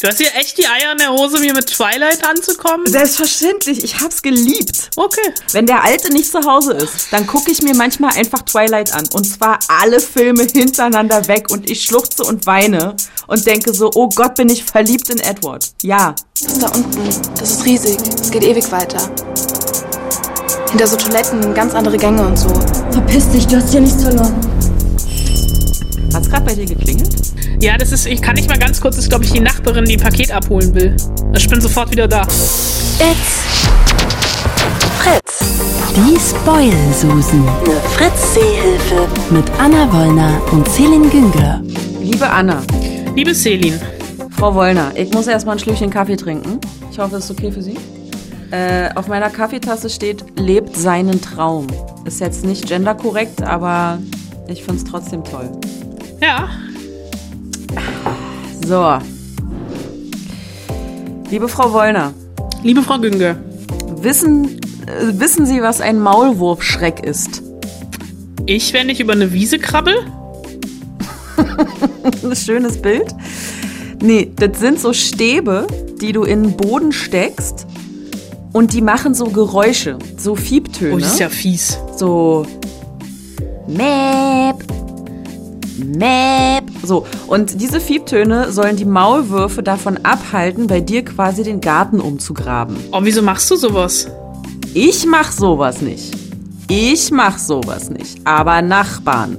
Du hast hier echt die Eier in der Hose, mir mit Twilight anzukommen? Selbstverständlich, ich hab's geliebt. Okay. Wenn der Alte nicht zu Hause ist, dann gucke ich mir manchmal einfach Twilight an. Und zwar alle Filme hintereinander weg und ich schluchze und weine und denke so, oh Gott, bin ich verliebt in Edward. Ja. Das da unten, das ist riesig. Es geht ewig weiter. Hinter so Toiletten ganz andere Gänge und so. Verpiss dich, du hast hier nichts verloren. Hat's gerade bei dir geklingelt? Ja, das ist, ich kann nicht mal ganz kurz, das ist glaube ich die Nachbarin, die ein Paket abholen will. Ich bin sofort wieder da. It's Fritz. Die Spoil-Susen. Eine Fritz-Seehilfe. Mit Anna Wollner und Celine Günger. Liebe Anna, Liebe Selin, Frau Wollner, ich muss erstmal ein Schlückchen Kaffee trinken. Ich hoffe, das ist okay für Sie. Äh, auf meiner Kaffeetasse steht, lebt seinen Traum. Ist jetzt nicht genderkorrekt, aber ich find's trotzdem toll. ja, So. Liebe Frau Wollner, liebe Frau Günger, wissen, äh, wissen Sie, was ein Maulwurfschreck ist? ich, wenn ich über eine Wiese krabbel? Ein schönes Bild. Nee, das sind so Stäbe, die du in den Boden steckst und die machen so Geräusche, so Fiebtöne. Oh, das ist ja fies. so Mäp, Mäp. So, und diese Fiebtöne sollen die Maulwürfe davon abhalten, bei dir quasi den Garten umzugraben. Oh, wieso machst du sowas? Ich mach sowas nicht. Ich mach sowas nicht. Aber Nachbarn.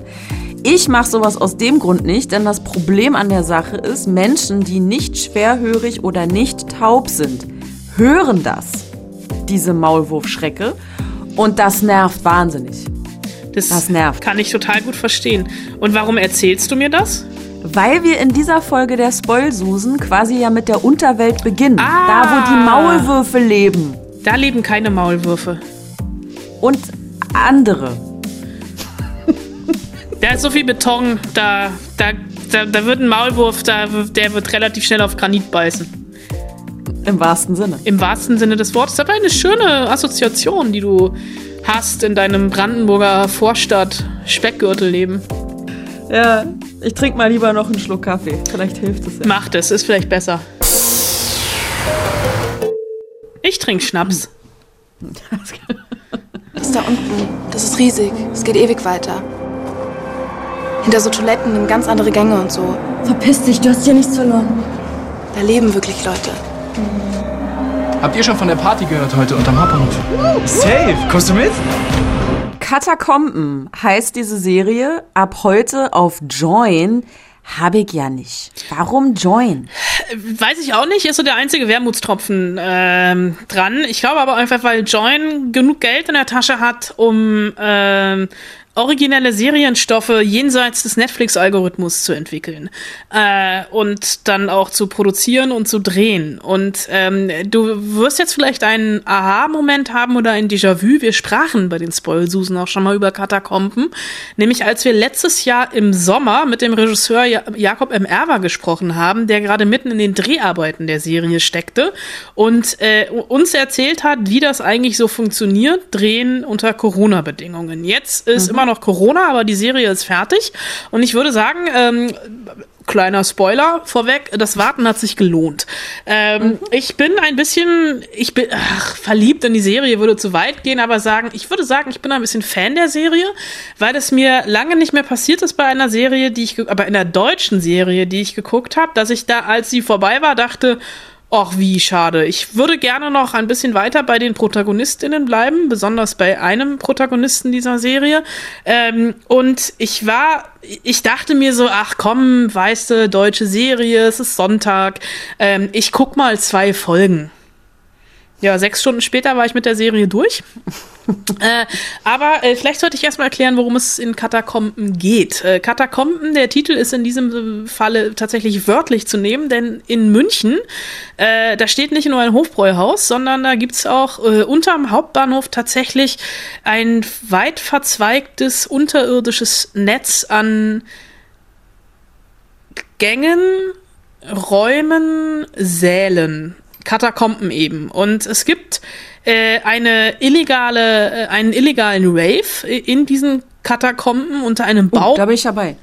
Ich mach sowas aus dem Grund nicht, denn das Problem an der Sache ist, Menschen, die nicht schwerhörig oder nicht taub sind, hören das, diese Maulwurfschrecke, und das nervt wahnsinnig. Das, Das nervt. Kann ich total gut verstehen. Und warum erzählst du mir das? Weil wir in dieser Folge der Spoilsusen quasi ja mit der Unterwelt beginnen. Ah. Da, wo die Maulwürfe leben. Da leben keine Maulwürfe. Und andere. Da ist so viel Beton, da, da, da, da wird ein Maulwurf, da, der wird relativ schnell auf Granit beißen. Im wahrsten Sinne. Im wahrsten Sinne des Wortes. Das war eine schöne Assoziation, die du hast in deinem Brandenburger Vorstadt-Speckgürtelleben. Ja, ich trinke mal lieber noch einen Schluck Kaffee. Vielleicht hilft es ja. Macht es, ist vielleicht besser. Ich trinke Schnaps. Das da unten, das ist riesig. Es geht ewig weiter. Hinter so Toiletten ganz andere Gänge und so. Verpiss dich, du hast hier nichts verloren. Da leben wirklich Leute. Habt ihr schon von der Party gehört heute unterm Hauptbahnhof? Safe, kommst du mit? Katakomben heißt diese Serie ab heute auf Join. Habe ich ja nicht. Warum Join? Weiß ich auch nicht, ist so der einzige Wermutstropfen ähm, dran. Ich glaube aber einfach, weil Join genug Geld in der Tasche hat, um ähm, originelle Serienstoffe jenseits des Netflix-Algorithmus zu entwickeln äh, und dann auch zu produzieren und zu drehen. Und ähm, du wirst jetzt vielleicht einen Aha-Moment haben oder ein Déjà-vu. Wir sprachen bei den Spoilsusen auch schon mal über Katakomben, nämlich als wir letztes Jahr im Sommer mit dem Regisseur ja Jakob M. Erwer gesprochen haben, der gerade mitten in den Dreharbeiten der Serie steckte und äh, uns erzählt hat, wie das eigentlich so funktioniert, drehen unter Corona-Bedingungen. Jetzt ist immer noch Corona, aber die Serie ist fertig. Und ich würde sagen, ähm, kleiner Spoiler vorweg, das Warten hat sich gelohnt. Ähm, Ich bin ein bisschen, ich bin ach, verliebt in die Serie, würde zu weit gehen, aber sagen, ich würde sagen, ich bin ein bisschen Fan der Serie, weil es mir lange nicht mehr passiert ist bei einer Serie, die ich, aber in der deutschen Serie, die ich geguckt habe, dass ich da, als sie vorbei war, dachte, Och, wie schade. Ich würde gerne noch ein bisschen weiter bei den Protagonistinnen bleiben, besonders bei einem Protagonisten dieser Serie. Ähm, und ich war, ich dachte mir so, ach komm, weißt du, deutsche Serie, es ist Sonntag, ähm, ich guck mal zwei Folgen. Ja, sechs Stunden später war ich mit der Serie durch. äh, aber äh, vielleicht sollte ich erstmal erklären, worum es in Katakomben geht. Äh, Katakomben, der Titel ist in diesem Falle tatsächlich wörtlich zu nehmen, denn in München, äh, da steht nicht nur ein Hofbräuhaus, sondern da gibt's auch äh, unterm Hauptbahnhof tatsächlich ein weit verzweigtes unterirdisches Netz an Gängen, Räumen, Sälen, Katakomben eben. Und es gibt äh, eine illegale, äh, einen illegalen Rave in diesen Katakomben unter einem. Oh, da bin ich dabei.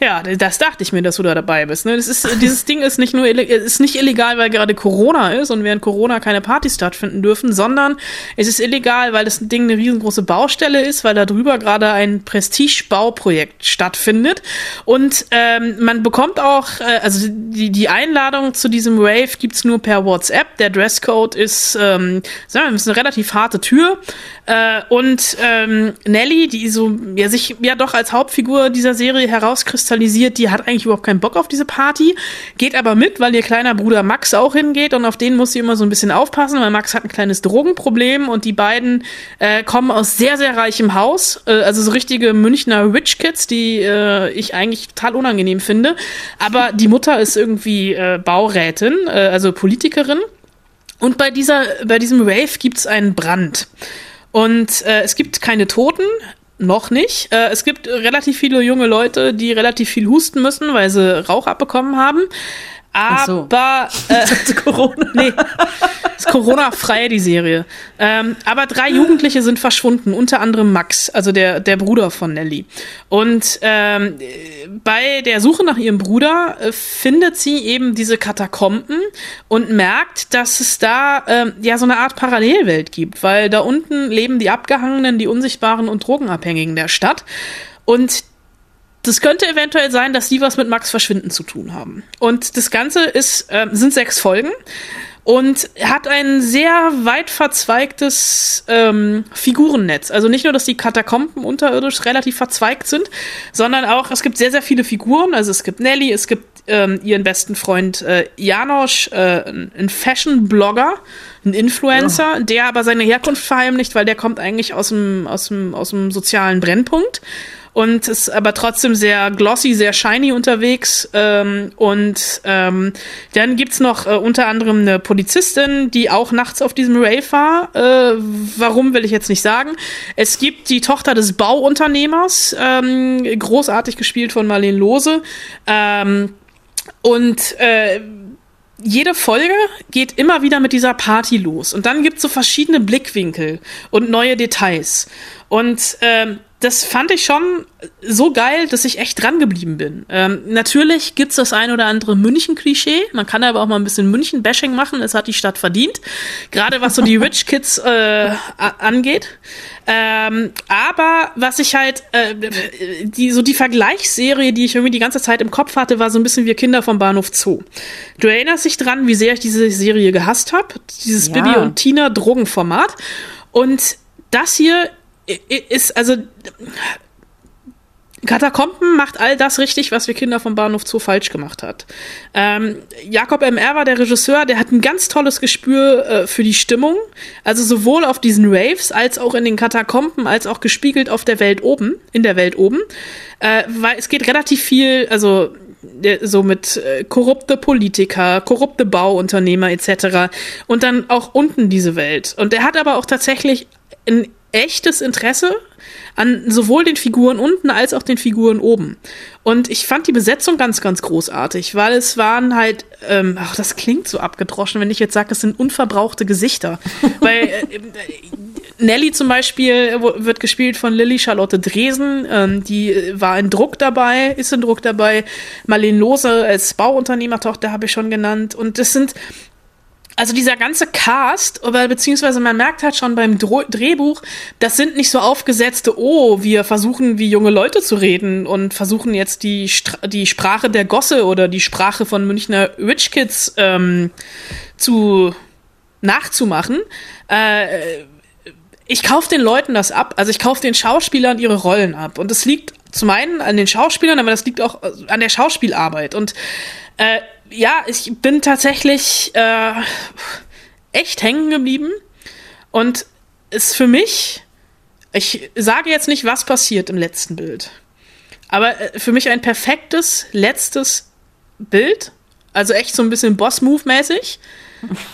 Ja, das dachte ich mir, dass du da dabei bist. Ne? Das ist, dieses Ding ist nicht nur ist nicht illegal, weil gerade Corona ist und während Corona keine Partys stattfinden dürfen, sondern es ist illegal, weil das Ding eine riesengroße Baustelle ist, weil da drüber gerade ein Prestige-Bauprojekt stattfindet. Und ähm, man bekommt auch, äh, also die, die Einladung zu diesem Rave gibt's nur per WhatsApp. Der Dresscode ist, ähm, sagen wir, ist eine relativ harte Tür. Äh, und ähm, Nelly, die so ja sich ja doch als Hauptfigur dieser Serie herauskristallisiert, kristallisiert, die hat eigentlich überhaupt keinen Bock auf diese Party, geht aber mit, weil ihr kleiner Bruder Max auch hingeht und auf den muss sie immer so ein bisschen aufpassen, weil Max hat ein kleines Drogenproblem und die beiden äh, kommen aus sehr, sehr reichem Haus, äh, also so richtige Münchner Rich Kids, die äh, ich eigentlich total unangenehm finde. Aber die Mutter ist irgendwie äh, Baurätin, äh, also Politikerin. Und bei dieser, bei diesem Rave gibt's einen Brand. Und äh, es gibt keine Toten, noch nicht. Äh, es gibt relativ viele junge Leute, die relativ viel husten müssen, weil sie Rauch abbekommen haben. Aber so. äh, Corona. nee, ist Corona-frei die Serie. Ähm, aber drei Jugendliche sind verschwunden, unter anderem Max, also der der Bruder von Nelly. Und ähm, bei der Suche nach ihrem Bruder äh, findet sie eben diese Katakomben und merkt, dass es da äh, ja so eine Art Parallelwelt gibt, weil da unten leben die Abgehangenen, die Unsichtbaren und Drogenabhängigen der Stadt. Und das könnte eventuell sein, dass die was mit Max Verschwinden zu tun haben. Und das Ganze ist, äh, sind sechs Folgen und hat ein sehr weit verzweigtes ähm, Figurennetz. Also nicht nur, dass die Katakomben unterirdisch relativ verzweigt sind, sondern auch, es gibt sehr, sehr viele Figuren. Also es gibt Nelly, es gibt ähm, ihren besten Freund äh, Janosch, äh, ein Fashion-Blogger, ein Influencer, ja. der aber seine Herkunft verheimlicht, weil der kommt eigentlich aus dem, aus dem, aus dem sozialen Brennpunkt und ist aber trotzdem sehr glossy, sehr shiny unterwegs. Ähm, und ähm, dann gibt's noch äh, unter anderem eine Polizistin, die auch nachts auf diesem Rave war. Äh, warum will ich jetzt nicht sagen. Es gibt die Tochter des Bauunternehmers, ähm, großartig gespielt von Marlene Lose. Ähm, und äh, jede Folge geht immer wieder mit dieser Party los. Und dann gibt's so verschiedene Blickwinkel und neue Details. Und ähm, das fand ich schon so geil, dass ich echt dran geblieben bin. Ähm, natürlich gibt's das ein oder andere München-Klischee. Man kann aber auch mal ein bisschen München-Bashing machen. Es hat die Stadt verdient. Gerade was so die Rich Kids äh, angeht. Ähm, aber was ich halt, äh, die, so die Vergleichsserie, die ich irgendwie die ganze Zeit im Kopf hatte, war so ein bisschen wie Kinder vom Bahnhof Zoo. Du erinnerst dich dran, wie sehr ich diese Serie gehasst habe? Dieses ja. Bibi und Tina Drogenformat. Und das hier ist, also Katakomben macht all das richtig, was wir Kinder vom Bahnhof Zoo falsch gemacht hat. Ähm, Jakob M.R. war der Regisseur, der hat ein ganz tolles Gespür äh, für die Stimmung. Also sowohl auf diesen Raves als auch in den Katakomben, als auch gespiegelt auf der Welt oben, in der Welt oben. Äh, weil es geht relativ viel, also so mit äh, korrupte Politiker, korrupte Bauunternehmer etc. Und dann auch unten diese Welt. Und er hat aber auch tatsächlich ein echtes Interesse an sowohl den Figuren unten als auch den Figuren oben. Und ich fand die Besetzung ganz, ganz großartig, weil es waren halt, ähm, ach, das klingt so abgedroschen, wenn ich jetzt sage, es sind unverbrauchte Gesichter. weil äh, Nelly zum Beispiel wird gespielt von Lilly Charlotte Dresen, ähm, die war in Druck dabei, ist in Druck dabei. Marlene Lose als Bauunternehmertochter habe ich schon genannt. Und das sind also dieser ganze Cast, oder beziehungsweise man merkt halt schon beim Dro Drehbuch, das sind nicht so aufgesetzte, oh, wir versuchen wie junge Leute zu reden und versuchen jetzt die, Stra die Sprache der Gosse oder die Sprache von Münchner Rich Kids ähm, zu nachzumachen. Äh, ich kaufe den Leuten das ab, also ich kaufe den Schauspielern ihre Rollen ab. Und das liegt zum einen an den Schauspielern, aber das liegt auch an der Schauspielarbeit. Und äh, ja, ich bin tatsächlich äh, echt hängen geblieben und ist für mich, ich sage jetzt nicht, was passiert im letzten Bild, aber äh, für mich ein perfektes letztes Bild, also echt so ein bisschen Boss-Move-mäßig.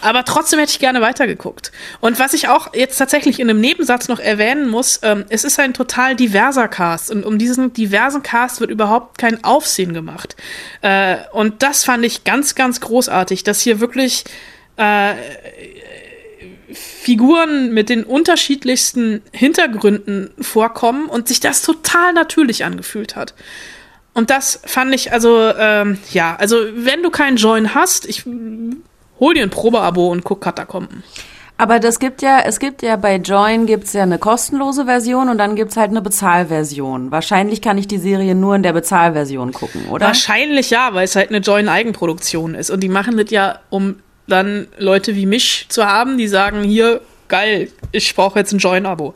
Aber trotzdem hätte ich gerne weitergeguckt. Und was ich auch jetzt tatsächlich in einem Nebensatz noch erwähnen muss, ähm, es ist ein total diverser Cast. Und um diesen diversen Cast wird überhaupt kein Aufsehen gemacht. Äh, und das fand ich ganz, ganz großartig, dass hier wirklich äh, Figuren mit den unterschiedlichsten Hintergründen vorkommen und sich das total natürlich angefühlt hat. Und das fand ich, also, ähm, ja, also wenn du keinen Join hast, ich hol dir ein Probeabo und guck Katakomben. Aber das gibt ja, es gibt ja bei Join gibt's ja eine kostenlose Version und dann gibt's halt eine Bezahlversion. Wahrscheinlich kann ich die Serie nur in der Bezahlversion gucken, oder? Wahrscheinlich ja, weil es halt eine Join-Eigenproduktion ist. Und die machen das ja, um dann Leute wie mich zu haben, die sagen, hier, geil, ich brauche jetzt ein Join-Abo.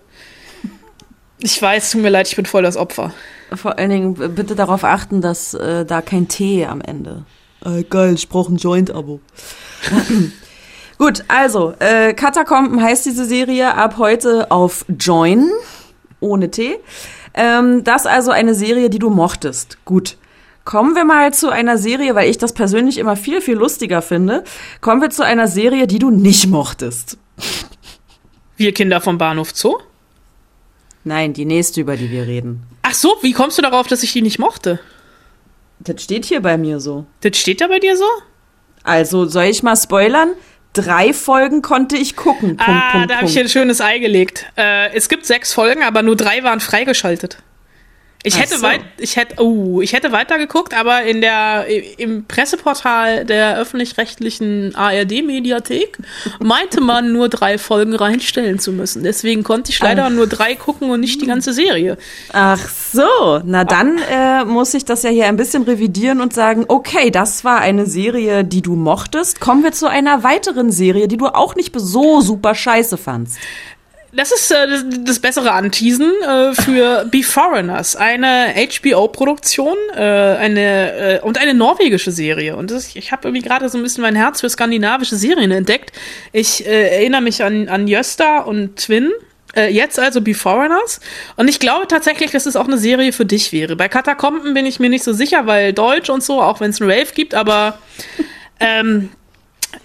Ich weiß, tut mir leid, ich bin voll das Opfer. Vor allen Dingen bitte darauf achten, dass äh, da kein T am Ende. Äh, geil, ich brauche ein Joint-Abo. Gut, also, äh, Katakomben heißt diese Serie ab heute auf Join, ohne T. Ähm, das also eine Serie, die du mochtest. Gut. Kommen wir mal zu einer Serie, weil ich das persönlich immer viel, viel lustiger finde. Kommen wir zu einer Serie, die du nicht mochtest. Wir Kinder vom Bahnhof Zoo? Nein, die nächste, über die wir reden. Ach so, wie kommst du darauf, dass ich die nicht mochte? Das steht hier bei mir so. Das steht da bei dir so? Also, soll ich mal spoilern? Drei Folgen konnte ich gucken. Punkt, ah, Punkt, da habe ich hier ein schönes Ei gelegt. Äh, es gibt sechs Folgen, aber nur drei waren freigeschaltet. Ich Ach hätte so. weit, ich hätte, oh, ich hätte weiter geguckt, aber in der im Presseportal der öffentlich-rechtlichen ARD-Mediathek meinte man nur drei Folgen reinstellen zu müssen. Deswegen konnte ich leider nur drei gucken und nicht die ganze Serie. Ach so, na dann äh, muss ich das ja hier ein bisschen revidieren und sagen, okay, das war eine Serie, die du mochtest. Kommen wir zu einer weiteren Serie, die du auch nicht so super scheiße fandst. Das ist äh, das, das bessere Anteasen äh, für Be Foreigners, eine HBO-Produktion, äh, eine äh, und eine norwegische Serie. Und das, ich habe irgendwie gerade so ein bisschen mein Herz für skandinavische Serien entdeckt. Ich äh, erinnere mich an an Jösta und Twin. Äh, jetzt also Be Foreigners. Und ich glaube tatsächlich, dass es auch eine Serie für dich wäre. Bei Katakomben bin ich mir nicht so sicher, weil Deutsch und so, auch wenn es einen Rave gibt, aber ähm,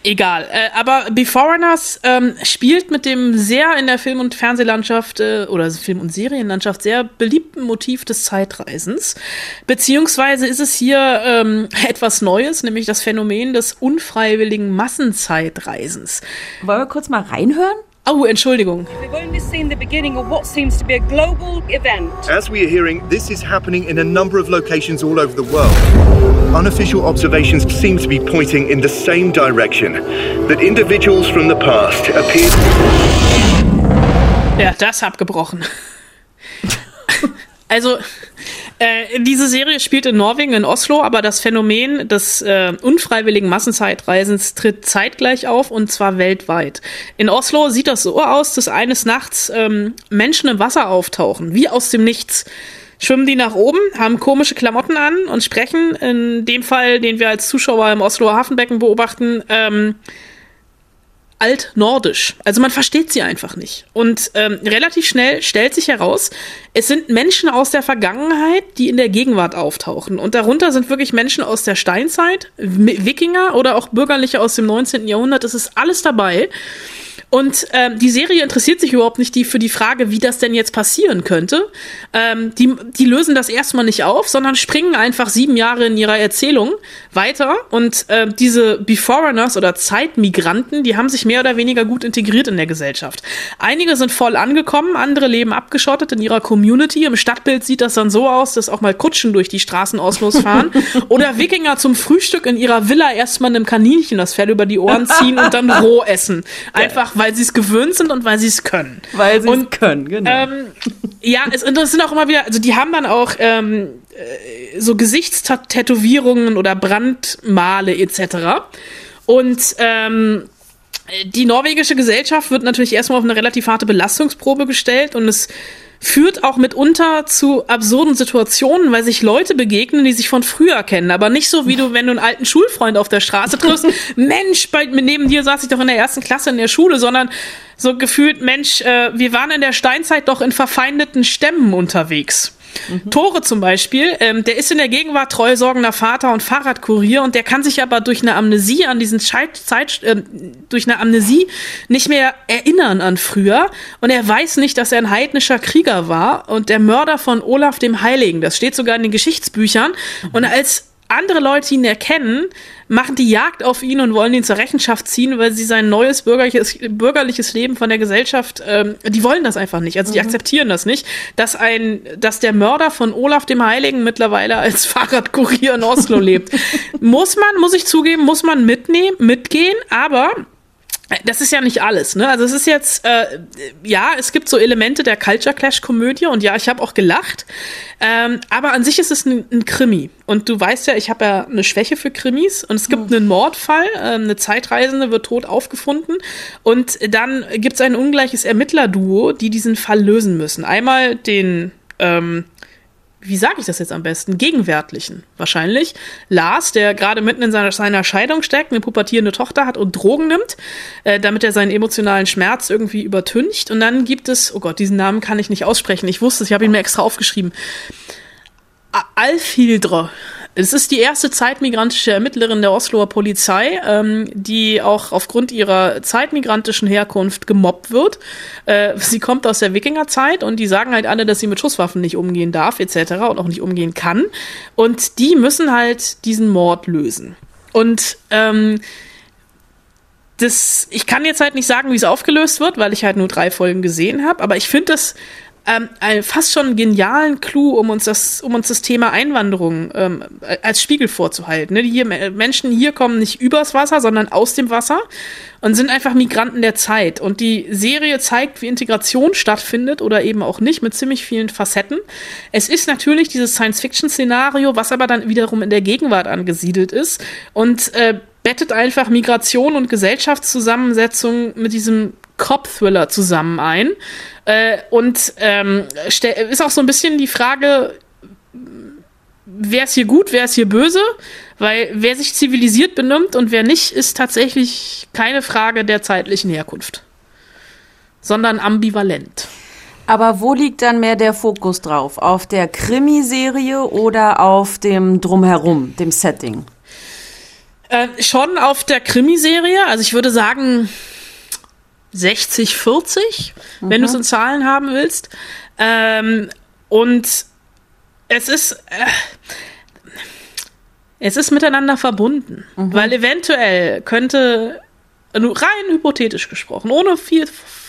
Egal, äh, aber Be Foreigners ähm, spielt mit dem sehr in der Film- und Fernsehlandschaft äh, oder Film- und Serienlandschaft sehr beliebten Motiv des Zeitreisens. Beziehungsweise ist es hier ähm, etwas Neues, nämlich das Phänomen des unfreiwilligen Massenzeitreisens. Wollen wir kurz mal reinhören? Oh, Entschuldigung. We've only seen the beginning of what seems to be a global event. As we are hearing, this is happening in a number of locations all over the world. Unofficial observations seem to be pointing in the same direction. That individuals from the past appear. Ja, das abgebrochen. also, äh, diese Serie spielt in Norwegen, in Oslo, aber das Phänomen des äh, unfreiwilligen Massenzeitreisens tritt zeitgleich auf und zwar weltweit. In Oslo sieht das so aus, dass eines Nachts ähm, Menschen im Wasser auftauchen, wie aus dem Nichts. Schwimmen die nach oben, haben komische Klamotten an und sprechen, in dem Fall, den wir als Zuschauer im Osloer Hafenbecken beobachten, ähm, altnordisch. Also man versteht sie einfach nicht. Und ähm, relativ schnell stellt sich heraus, es sind Menschen aus der Vergangenheit, die in der Gegenwart auftauchen. Und darunter sind wirklich Menschen aus der Steinzeit, Wikinger oder auch Bürgerliche aus dem 19. Jahrhundert. Es ist alles dabei. Und ähm, die Serie interessiert sich überhaupt nicht die, für die Frage, wie das denn jetzt passieren könnte. Ähm, die, die lösen das erstmal nicht auf, sondern springen einfach sieben Jahre in ihrer Erzählung weiter. Und äh, diese Beforeigners oder Zeitmigranten, die haben sich mehr oder weniger gut integriert in der Gesellschaft. Einige sind voll angekommen, andere leben abgeschottet in ihrer Community. Im Stadtbild sieht das dann so aus, dass auch mal Kutschen durch die Straßen Oslos fahren. oder Wikinger zum Frühstück in ihrer Villa erstmal einem Kaninchen das Fell über die Ohren ziehen und dann roh essen. Einfach, weil sie es gewöhnt sind und weil sie es können. Weil sie es Und, können, genau. Ähm, ja, es, das sind auch immer wieder, also die haben dann auch ähm, äh, so Gesichtstätowierungen oder Brandmale etc. Und ähm, die norwegische Gesellschaft wird natürlich erstmal auf eine relativ harte Belastungsprobe gestellt und es führt auch mitunter zu absurden Situationen, weil sich Leute begegnen, die sich von früher kennen, aber nicht so wie du, wenn du einen alten Schulfreund auf der Straße triffst, Mensch, bei, neben dir saß ich doch in der ersten Klasse in der Schule, sondern so gefühlt, Mensch, äh, wir waren in der Steinzeit doch in verfeindeten Stämmen unterwegs. Tore zum Beispiel, ähm, der ist in der Gegenwart treu sorgender Vater und Fahrradkurier und der kann sich aber durch eine Amnesie an diesen Scheit Zeit, ähm, durch eine Amnesie nicht mehr erinnern an früher und er weiß nicht, dass er ein heidnischer Krieger war und der Mörder von Olaf dem Heiligen. Das steht sogar in den Geschichtsbüchern. Und als andere Leute ihn erkennen, machen die Jagd auf ihn und wollen ihn zur Rechenschaft ziehen, weil sie sein neues bürgerliches, bürgerliches Leben von der Gesellschaft, ähm, die wollen das einfach nicht. Also die akzeptieren das nicht, dass ein, dass der Mörder von Olaf dem Heiligen mittlerweile als Fahrradkurier in Oslo lebt. Muss man, muss ich zugeben, muss man mitnehmen, mitgehen, aber das ist ja nicht alles, ne? Also es ist jetzt, äh, ja, es gibt so Elemente der Culture Clash Komödie und ja, ich habe auch gelacht, ähm, aber an sich ist es ein, ein Krimi und du weißt ja, ich habe ja eine Schwäche für Krimis und es gibt einen Mordfall, äh, eine Zeitreisende wird tot aufgefunden und dann gibt es ein ungleiches Ermittlerduo, die diesen Fall lösen müssen. Einmal den ähm, wie sage ich das jetzt am besten, gegenwärtlichen wahrscheinlich. Lars, der gerade mitten in seiner, seiner Scheidung steckt, eine pubertierende Tochter hat und Drogen nimmt, äh, damit er seinen emotionalen Schmerz irgendwie übertüncht. Und dann gibt es, oh Gott, diesen Namen kann ich nicht aussprechen. Ich wusste es, ich habe ihn mir extra aufgeschrieben. A- Alfhildre. Es ist die erste zeitmigrantische Ermittlerin der Osloer Polizei, ähm, die auch aufgrund ihrer zeitmigrantischen Herkunft gemobbt wird. Äh, sie kommt aus der Wikingerzeit und die sagen halt alle, dass sie mit Schusswaffen nicht umgehen darf, etc. und auch nicht umgehen kann. Und die müssen halt diesen Mord lösen. Und ähm, das, ich kann jetzt halt nicht sagen, wie es aufgelöst wird, weil ich halt nur drei Folgen gesehen habe, aber ich finde das ähm, einen fast schon genialen Clou, um uns das, um uns das Thema Einwanderung ähm, als Spiegel vorzuhalten. Ne? Die hier, Menschen hier kommen nicht übers Wasser, sondern aus dem Wasser und sind einfach Migranten der Zeit. Und die Serie zeigt, wie Integration stattfindet oder eben auch nicht, mit ziemlich vielen Facetten. Es ist natürlich dieses Science-Fiction-Szenario, was aber dann wiederum in der Gegenwart angesiedelt ist und äh, bettet einfach Migration und Gesellschaftszusammensetzung mit diesem Cop-Thriller zusammen ein. Äh, und ähm, ist auch so ein bisschen die Frage, wer ist hier gut, wer ist hier böse? Weil wer sich zivilisiert benimmt und wer nicht, ist tatsächlich keine Frage der zeitlichen Herkunft, sondern ambivalent. Aber wo liegt dann mehr der Fokus drauf? Auf der Krimiserie oder auf dem Drumherum, dem Setting? Äh, schon auf der Krimiserie, also ich würde sagen 60, 40, wenn du es in Zahlen haben willst. Ähm, und es ist, äh, es ist miteinander verbunden, weil eventuell könnte, nur rein hypothetisch gesprochen, ohne viel,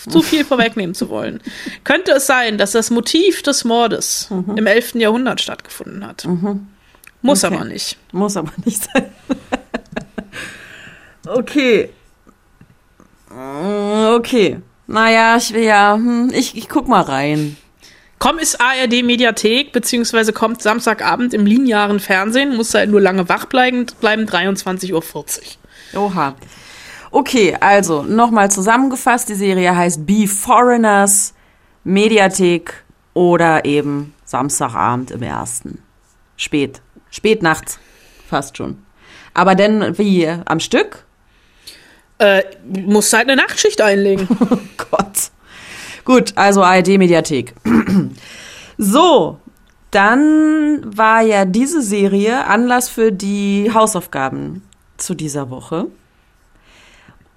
zu viel vorwegnehmen zu wollen, könnte es sein, dass das Motiv des Mordes im 11. Jahrhundert stattgefunden hat. Muss Okay. aber nicht. Muss aber nicht sein. okay. Mm, Okay. Naja, ich will ja, hm, ich, ich guck mal rein. Komm ist ARD Mediathek, beziehungsweise kommt Samstagabend im linearen Fernsehen, muss halt nur lange wach bleiben, bleiben 23.40 Uhr. Oha. Okay, also nochmal zusammengefasst, die Serie heißt Be Foreigners, Mediathek oder eben Samstagabend im ersten. Spät. Spät nachts. Fast schon. Aber denn wie? Am Stück? Äh, muss halt eine Nachtschicht einlegen. Oh Gott. Gut, also ARD Mediathek. so, dann war ja diese Serie Anlass für die Hausaufgaben zu dieser Woche.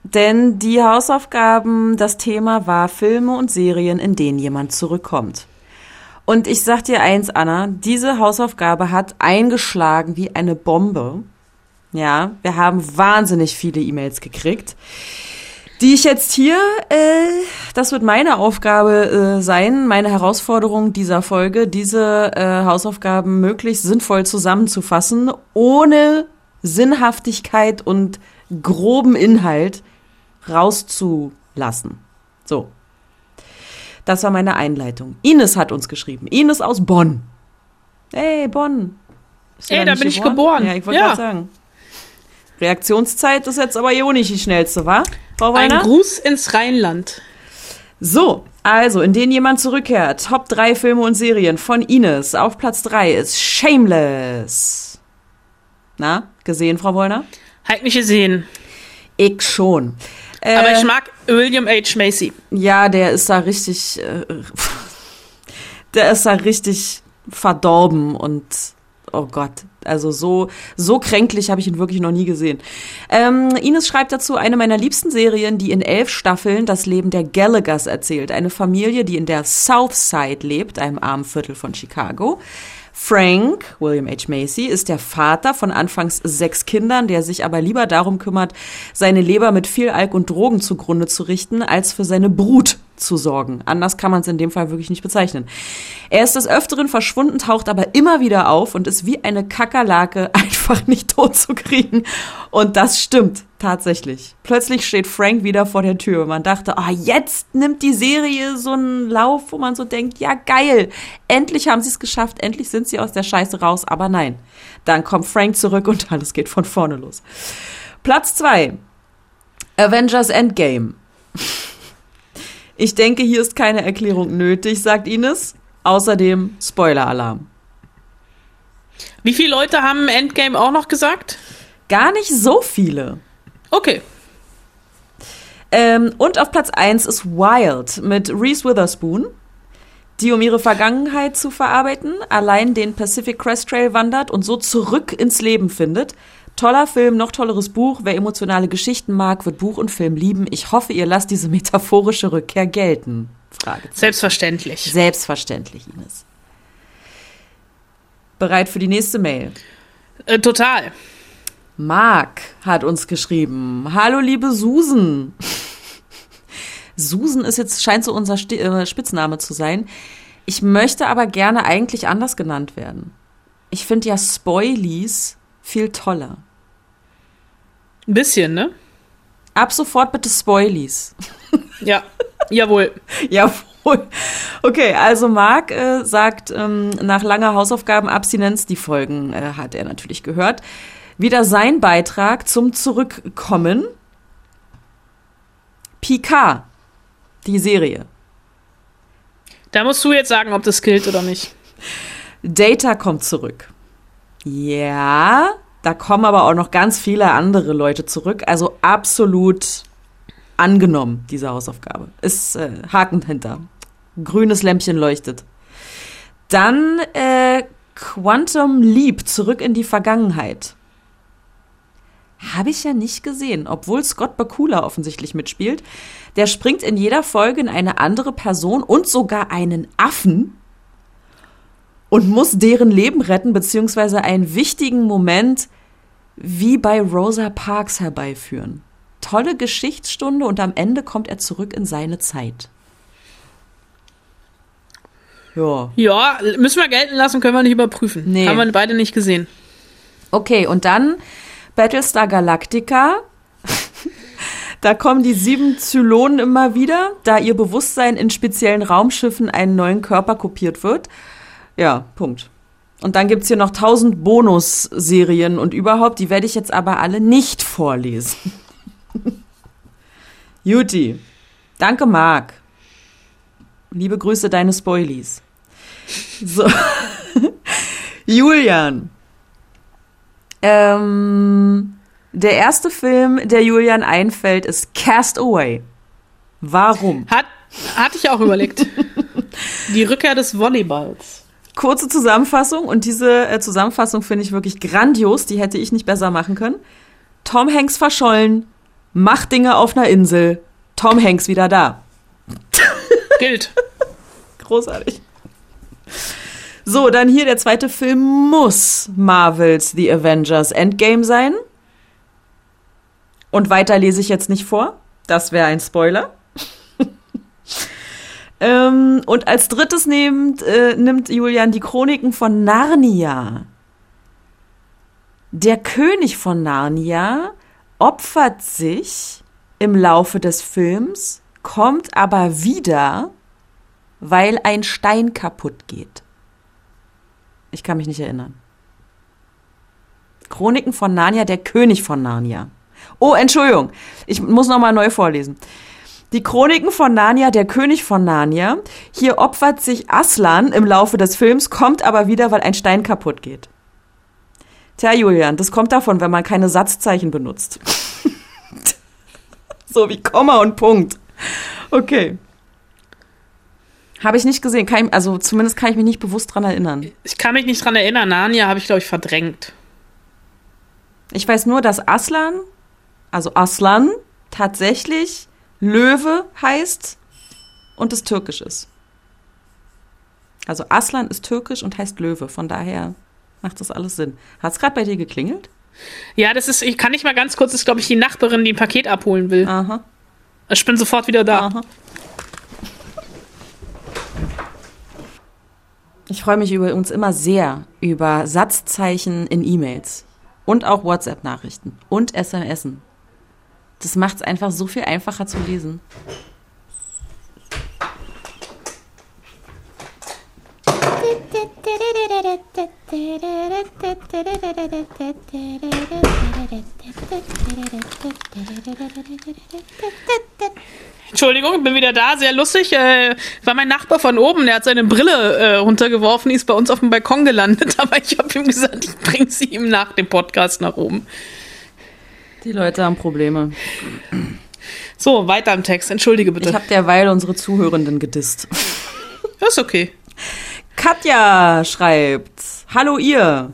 Denn die Hausaufgaben, das Thema war Filme und Serien, in denen jemand zurückkommt. Und ich sag dir eins, Anna, diese Hausaufgabe hat eingeschlagen wie eine Bombe. Ja, wir haben wahnsinnig viele E-Mails gekriegt die ich jetzt hier, äh, das wird meine Aufgabe äh, sein, meine Herausforderung dieser Folge, diese äh, Hausaufgaben möglichst sinnvoll zusammenzufassen, ohne Sinnhaftigkeit und groben Inhalt rauszulassen. So. Das war meine Einleitung. Ines hat uns geschrieben. Ines aus Bonn. Hey, Bonn. Ey, da nicht bin ich geboren. Ja, ich wollte Ja. gerade sagen. Reaktionszeit ist jetzt aber jo nicht die schnellste, wa? Frau Ein? Gruß ins Rheinland. So, also, in denen jemand zurückkehrt. Top 3 Filme und Serien von Ines. Auf Platz 3 ist Shameless. Na, gesehen, Frau Wollner? Halt nicht gesehen. Ich schon. Äh, Aber ich mag William H. Macy. Ja, der ist da richtig, äh, der ist da richtig verdorben und oh Gott, also so so kränklich habe ich ihn wirklich noch nie gesehen. Ähm, Ines schreibt dazu eine meiner liebsten Serien, die in elf Staffeln das Leben der Gallaghers erzählt, eine Familie, die in der South Side lebt, einem armen Viertel von Chicago. Frank, William H. Macy, ist der Vater von anfangs sechs Kindern, der sich aber lieber darum kümmert, seine Leber mit viel Alk und Drogen zugrunde zu richten, als für seine Brut zu sorgen. Anders kann man es in dem Fall wirklich nicht bezeichnen. Er ist des Öfteren verschwunden, taucht aber immer wieder auf und ist wie eine Kakerlake einfach nicht tot zu kriegen. Und das stimmt tatsächlich. Plötzlich steht Frank wieder vor der Tür. Man dachte, ah, jetzt nimmt die Serie so einen Lauf, wo man so denkt, ja geil, endlich haben sie es geschafft, endlich sind sie aus der Scheiße raus. Aber nein, dann kommt Frank zurück und alles geht von vorne los. Platz zwei Avengers Endgame. Ich denke, hier ist keine Erklärung nötig, sagt Ines. Außerdem Spoiler-Alarm. Wie viele Leute haben Endgame auch noch gesagt? Gar nicht so viele. Okay. Ähm, und auf Platz 1 ist Wild mit Reese Witherspoon, die um ihre Vergangenheit zu verarbeiten, allein den Pacific Crest Trail wandert und so zurück ins Leben findet. Toller Film, noch tolleres Buch. Wer emotionale Geschichten mag, wird Buch und Film lieben. Ich hoffe, ihr lasst diese metaphorische Rückkehr gelten. Selbstverständlich. Selbstverständlich, Ines. Bereit für die nächste Mail? Äh, total. Marc hat uns geschrieben. Hallo, liebe Susan. Susan ist jetzt, scheint so unser Sti äh, Spitzname zu sein. Ich möchte aber gerne eigentlich anders genannt werden. Ich finde ja Spoilies viel toller. Ein bisschen, ne? Ab sofort bitte Spoilies. Ja, jawohl. jawohl. Okay, also Marc äh, sagt ähm, nach langer Hausaufgabenabstinenz, die Folgen äh, hat er natürlich gehört, wieder sein Beitrag zum Zurückkommen. Picard, die Serie. Da musst du jetzt sagen, ob das gilt oder nicht. Data kommt zurück. Ja, da kommen aber auch noch ganz viele andere Leute zurück. Also absolut angenommen, diese Hausaufgabe. Ist äh, Haken hinter. Grünes Lämpchen leuchtet. Dann äh, Quantum Leap, zurück in die Vergangenheit. Habe ich ja nicht gesehen, obwohl Scott Bakula offensichtlich mitspielt. Der springt in jeder Folge in eine andere Person und sogar einen Affen und muss deren Leben retten, beziehungsweise einen wichtigen Moment wie bei Rosa Parks herbeiführen. Tolle Geschichtsstunde und am Ende kommt er zurück in seine Zeit. Ja. Ja, müssen wir gelten lassen, können wir nicht überprüfen. Nee. Haben wir beide nicht gesehen. Okay, und dann Battlestar Galactica. da kommen die sieben Zylonen immer wieder, da ihr Bewusstsein in speziellen Raumschiffen einen neuen Körper kopiert wird. Ja, Punkt. Und dann gibt's hier noch tausend Bonusserien und überhaupt, die werde ich jetzt aber alle nicht vorlesen. Juti. Danke, Marc. Liebe Grüße, deine Spoilies. So. Julian. Ähm, der erste Film, der Julian einfällt, ist Cast Away. Warum? Hat, hatte ich auch überlegt. Die Rückkehr des Volleyballs. Kurze Zusammenfassung und diese äh, Zusammenfassung finde ich wirklich grandios. Die hätte ich nicht besser machen können. Tom Hanks verschollen, macht Dinge auf einer Insel. Tom Hanks wieder da. Gilt. Großartig. So, dann hier der zweite Film muss Marvels The Avengers Endgame sein. Und weiter lese ich jetzt nicht vor. Das wäre ein Spoiler. Ähm, und als drittes nimmt, äh, nimmt Julian die Chroniken von Narnia. Der König von Narnia opfert sich im Laufe des Films, kommt aber wieder, weil ein Stein kaputt geht. Ich kann mich nicht erinnern. Chroniken von Narnia, der König von Narnia. Oh, Entschuldigung, ich muss nochmal neu vorlesen. Die Chroniken von Narnia, der König von Narnia. Hier opfert sich Aslan im Laufe des Films, kommt aber wieder, weil ein Stein kaputt geht. Tja, Julian, das kommt davon, wenn man keine Satzzeichen benutzt. so wie Komma und Punkt. Okay. Habe ich nicht gesehen. Ich, also zumindest kann ich mich nicht bewusst dran erinnern. Ich kann mich nicht dran erinnern. Narnia habe ich, glaube ich, verdrängt. Ich weiß nur, dass Aslan, also Aslan, tatsächlich Löwe heißt und es türkisch ist. Also Aslan ist türkisch und heißt Löwe. Von daher macht das alles Sinn. Hat es gerade bei dir geklingelt? Ja, das ist, ich kann nicht mal ganz kurz, das ist, glaube ich, die Nachbarin, die ein Paket abholen will. Aha. Ich bin sofort wieder da. Aha. Ich freue mich über uns immer sehr über Satzzeichen in E-Mails und auch WhatsApp-Nachrichten und SMSen. Das macht es einfach so viel einfacher zu lesen. Entschuldigung, ich bin wieder da, sehr lustig. Äh, war mein Nachbar von oben, der hat seine Brille äh, runtergeworfen, die ist bei uns auf dem Balkon gelandet, aber ich habe ihm gesagt, ich bringe sie ihm nach dem Podcast nach oben. Die Leute haben Probleme. So, weiter im Text, entschuldige bitte. Ich habe derweil unsere Zuhörenden gedisst. Das ist okay. Katja schreibt, hallo ihr.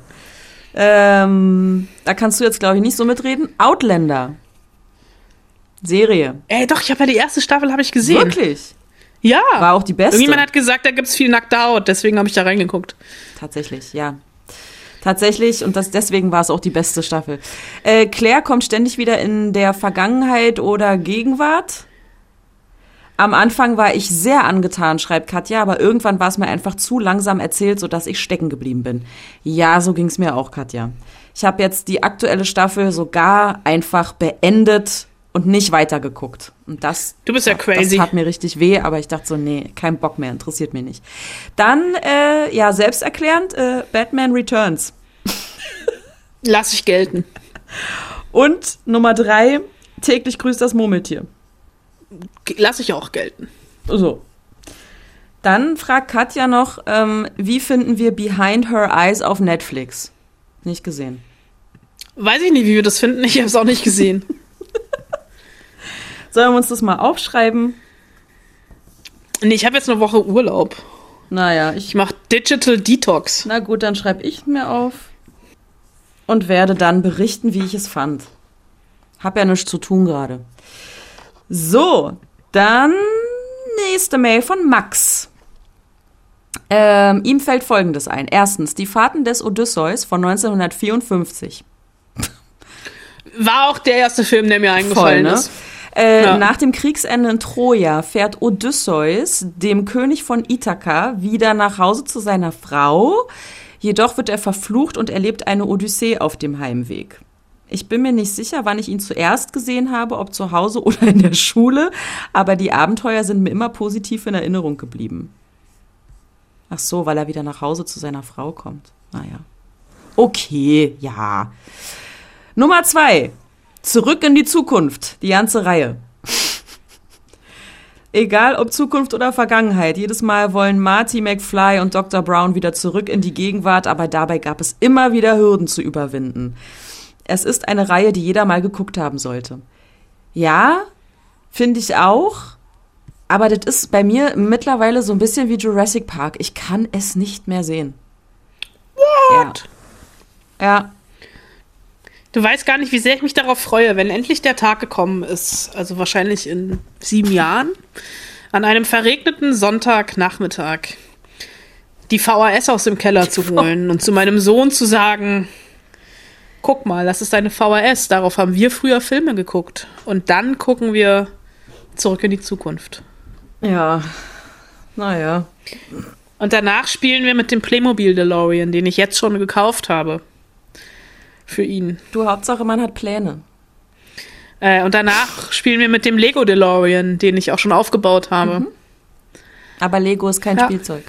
Ähm, da kannst du jetzt, glaube ich, nicht so mitreden. Outlander. Serie. Ey, doch, ich habe ja die erste Staffel habe ich gesehen. Wirklich? Ja. War auch die beste. Irgendjemand hat gesagt, da gibt's viel nackte Haut, deswegen habe ich da reingeguckt. Tatsächlich, ja. Tatsächlich, und das, deswegen war es auch die beste Staffel. Äh, Claire kommt ständig wieder in der Vergangenheit oder Gegenwart. Am Anfang war ich sehr angetan, schreibt Katja, aber irgendwann war es mir einfach zu langsam erzählt, sodass ich stecken geblieben bin. Ja, so ging's mir auch, Katja. Ich habe jetzt die aktuelle Staffel sogar einfach beendet und nicht weitergeguckt. Und das, Du bist ja crazy. das hat mir richtig weh, aber ich dachte so, nee, kein Bock mehr, interessiert mich nicht. Dann, äh, ja, selbsterklärend, äh, Batman Returns. Lass ich gelten. Und Nummer drei, täglich grüßt das Murmeltier. Lass ich auch gelten. So. Dann fragt Katja noch, ähm, wie finden wir Behind Her Eyes auf Netflix? Nicht gesehen. Weiß ich nicht, wie wir das finden. Ich habe es auch nicht gesehen. Sollen wir uns das mal aufschreiben? nee, ich habe jetzt eine Woche Urlaub. Naja, ich Ich mache Digital Detox. Na gut, dann schreibe ich mir auf und werde dann berichten, wie ich es fand. Hab ja nichts zu tun gerade. So, dann nächste Mail von Max. Ähm, ihm fällt Folgendes ein. Erstens, die Fahrten des Odysseus von 1954. War auch der erste Film, der mir eingefallen ne? ist. Äh, Ja. Nach dem Kriegsende in Troja fährt Odysseus, dem König von Ithaka, wieder nach Hause zu seiner Frau. Jedoch wird er verflucht und erlebt eine Odyssee auf dem Heimweg. Ich bin mir nicht sicher, wann ich ihn zuerst gesehen habe, ob zu Hause oder in der Schule, aber die Abenteuer sind mir immer positiv in Erinnerung geblieben. Ach so, weil er wieder nach Hause zu seiner Frau kommt. Naja. Okay, ja. Nummer zwei. Zurück in die Zukunft. Die ganze Reihe. Egal ob Zukunft oder Vergangenheit, jedes Mal wollen Marty McFly und Dr. Brown wieder zurück in die Gegenwart, aber dabei gab es immer wieder Hürden zu überwinden. Es ist eine Reihe, die jeder mal geguckt haben sollte. Ja, finde ich auch. Aber das ist bei mir mittlerweile so ein bisschen wie Jurassic Park. Ich kann es nicht mehr sehen. What? Ja. ja. Du weißt gar nicht, wie sehr ich mich darauf freue, wenn endlich der Tag gekommen ist, also wahrscheinlich in sieben Jahren, an einem verregneten Sonntagnachmittag die VHS aus dem Keller zu holen und zu meinem Sohn zu sagen, guck mal, das ist eine VHS, darauf haben wir früher Filme geguckt. Und dann gucken wir zurück in die Zukunft. Ja, naja. Und danach spielen wir mit dem Playmobil DeLorean, den ich jetzt schon gekauft habe. Für ihn. Du, Hauptsache, man hat Pläne. Äh, und danach spielen wir mit dem Lego DeLorean, den ich auch schon aufgebaut habe. Mhm. Aber Lego ist kein Ja. Spielzeug.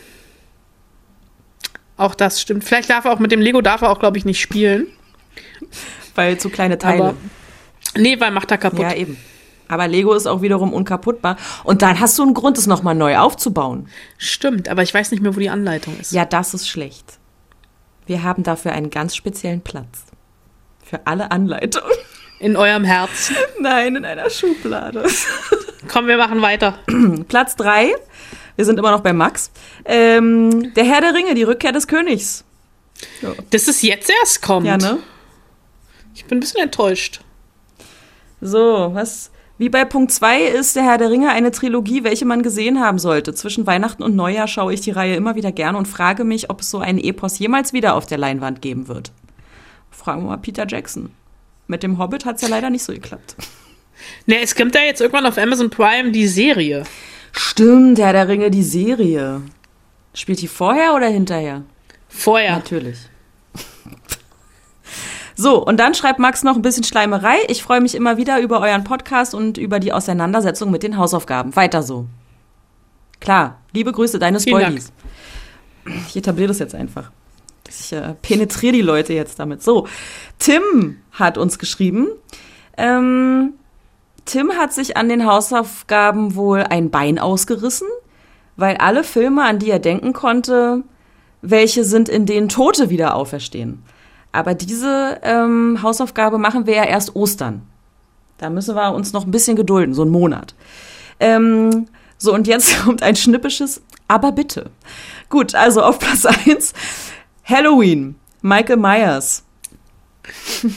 Auch das stimmt. Vielleicht darf er auch mit dem Lego darf er auch, glaube ich, nicht spielen. Weil zu kleine Teile. Aber nee, weil macht er kaputt. ja, eben. Aber Lego ist auch wiederum unkaputtbar. Und dann hast du einen Grund, es nochmal neu aufzubauen. Stimmt, aber ich weiß nicht mehr, wo die Anleitung ist. Ja, das ist schlecht. Wir haben dafür einen ganz speziellen Platz. Für alle Anleitungen. In eurem Herzen. Nein, in einer Schublade. Komm, wir machen weiter. Platz drei. Wir sind immer noch bei Max. Ähm, der Herr der Ringe, die Rückkehr des Königs. Dass es jetzt erst kommt. Ja, ne? Ich bin ein bisschen enttäuscht. So, was, wie Wie bei Punkt 2 ist der Herr der Ringe eine Trilogie, welche man gesehen haben sollte. Zwischen Weihnachten und Neujahr schaue ich die Reihe immer wieder gerne und frage mich, ob es so einen Epos jemals wieder auf der Leinwand geben wird. Fragen wir mal Peter Jackson. Mit dem Hobbit hat es ja leider nicht so geklappt. Ne, es kommt ja jetzt irgendwann auf Amazon Prime die Serie. Stimmt, Herr der Ringe, die Serie. Spielt die vorher oder hinterher? Vorher. Natürlich. So, und dann schreibt Max noch ein bisschen Schleimerei. Ich freue mich immer wieder über euren Podcast und über die Auseinandersetzung mit den Hausaufgaben. Weiter so. Klar, liebe Grüße, deine Spoilies. Ich etabliere das jetzt einfach. Ich äh, penetriere die Leute jetzt damit. So, Tim hat uns geschrieben. Ähm, Tim hat sich an den Hausaufgaben wohl ein Bein ausgerissen, weil alle Filme, an die er denken konnte, welche sind, in denen Tote wieder auferstehen. Aber diese ähm, Hausaufgabe machen wir ja erst Ostern. Da müssen wir uns noch ein bisschen gedulden, so einen Monat. Ähm, so, und jetzt kommt ein schnippisches Aber bitte. Gut, also auf Platz 1 Halloween, Michael Myers.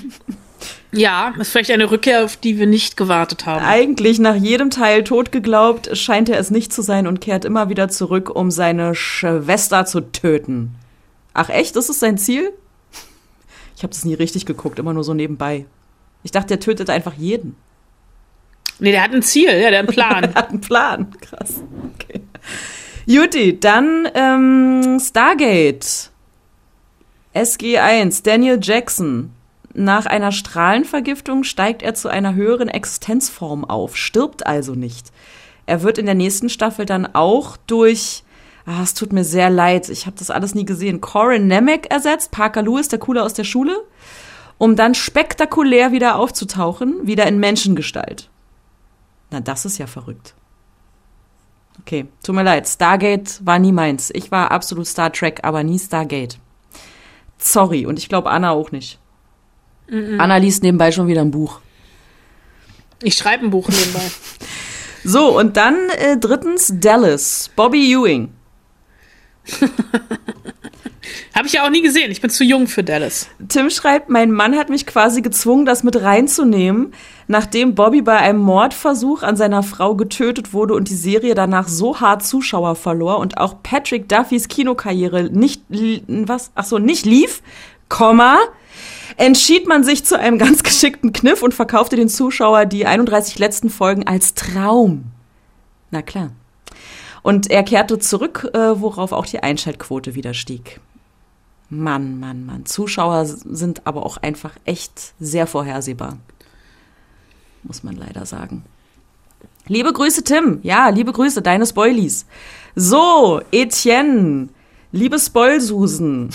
Ja, ist vielleicht eine Rückkehr, auf die wir nicht gewartet haben. Eigentlich nach jedem Teil tot geglaubt, scheint er es nicht zu sein und kehrt immer wieder zurück, um seine Schwester zu töten. Ach echt, das ist sein Ziel? Ich habe das nie richtig geguckt, immer nur so nebenbei. Ich dachte, der tötet einfach jeden. Nee, der hat ein Ziel, ja, der hat einen Plan. er hat einen Plan. Krass. Okay. Juti, dann ähm, Stargate. SG1, Daniel Jackson. Nach einer Strahlenvergiftung steigt er zu einer höheren Existenzform auf, stirbt also nicht. Er wird in der nächsten Staffel dann auch durch, ah, es tut mir sehr leid, ich habe das alles nie gesehen, Corin Nemec ersetzt, Parker Lewis, der Coole aus der Schule, um dann spektakulär wieder aufzutauchen, wieder in Menschengestalt. Na, das ist ja verrückt. Okay, tut mir leid, Stargate war nie meins. Ich war absolut Star Trek, aber nie Stargate. Sorry, und ich glaube Anna auch nicht. Mhm. Anna liest nebenbei schon wieder ein Buch. Ich schreibe ein Buch nebenbei. So, und dann äh, drittens Dallas, Bobby Ewing. Habe ich ja auch nie gesehen. Ich bin zu jung für Dallas. Tim schreibt, mein Mann hat mich quasi gezwungen, das mit reinzunehmen, nachdem Bobby bei einem Mordversuch an seiner Frau getötet wurde und die Serie danach so hart Zuschauer verlor und auch Patrick Duffys Kinokarriere nicht, was, ach so, nicht lief, Komma, entschied man sich zu einem ganz geschickten Kniff und verkaufte den Zuschauer die 31 letzten Folgen als Traum. Na klar. Und er kehrte zurück, äh, worauf auch die Einschaltquote wieder stieg. Mann, Mann, Mann. Zuschauer sind aber auch einfach echt sehr vorhersehbar. Muss man leider sagen. Liebe Grüße, Tim. Ja, liebe Grüße, deine Spoilies. So, Etienne. Liebe Spoilsusen.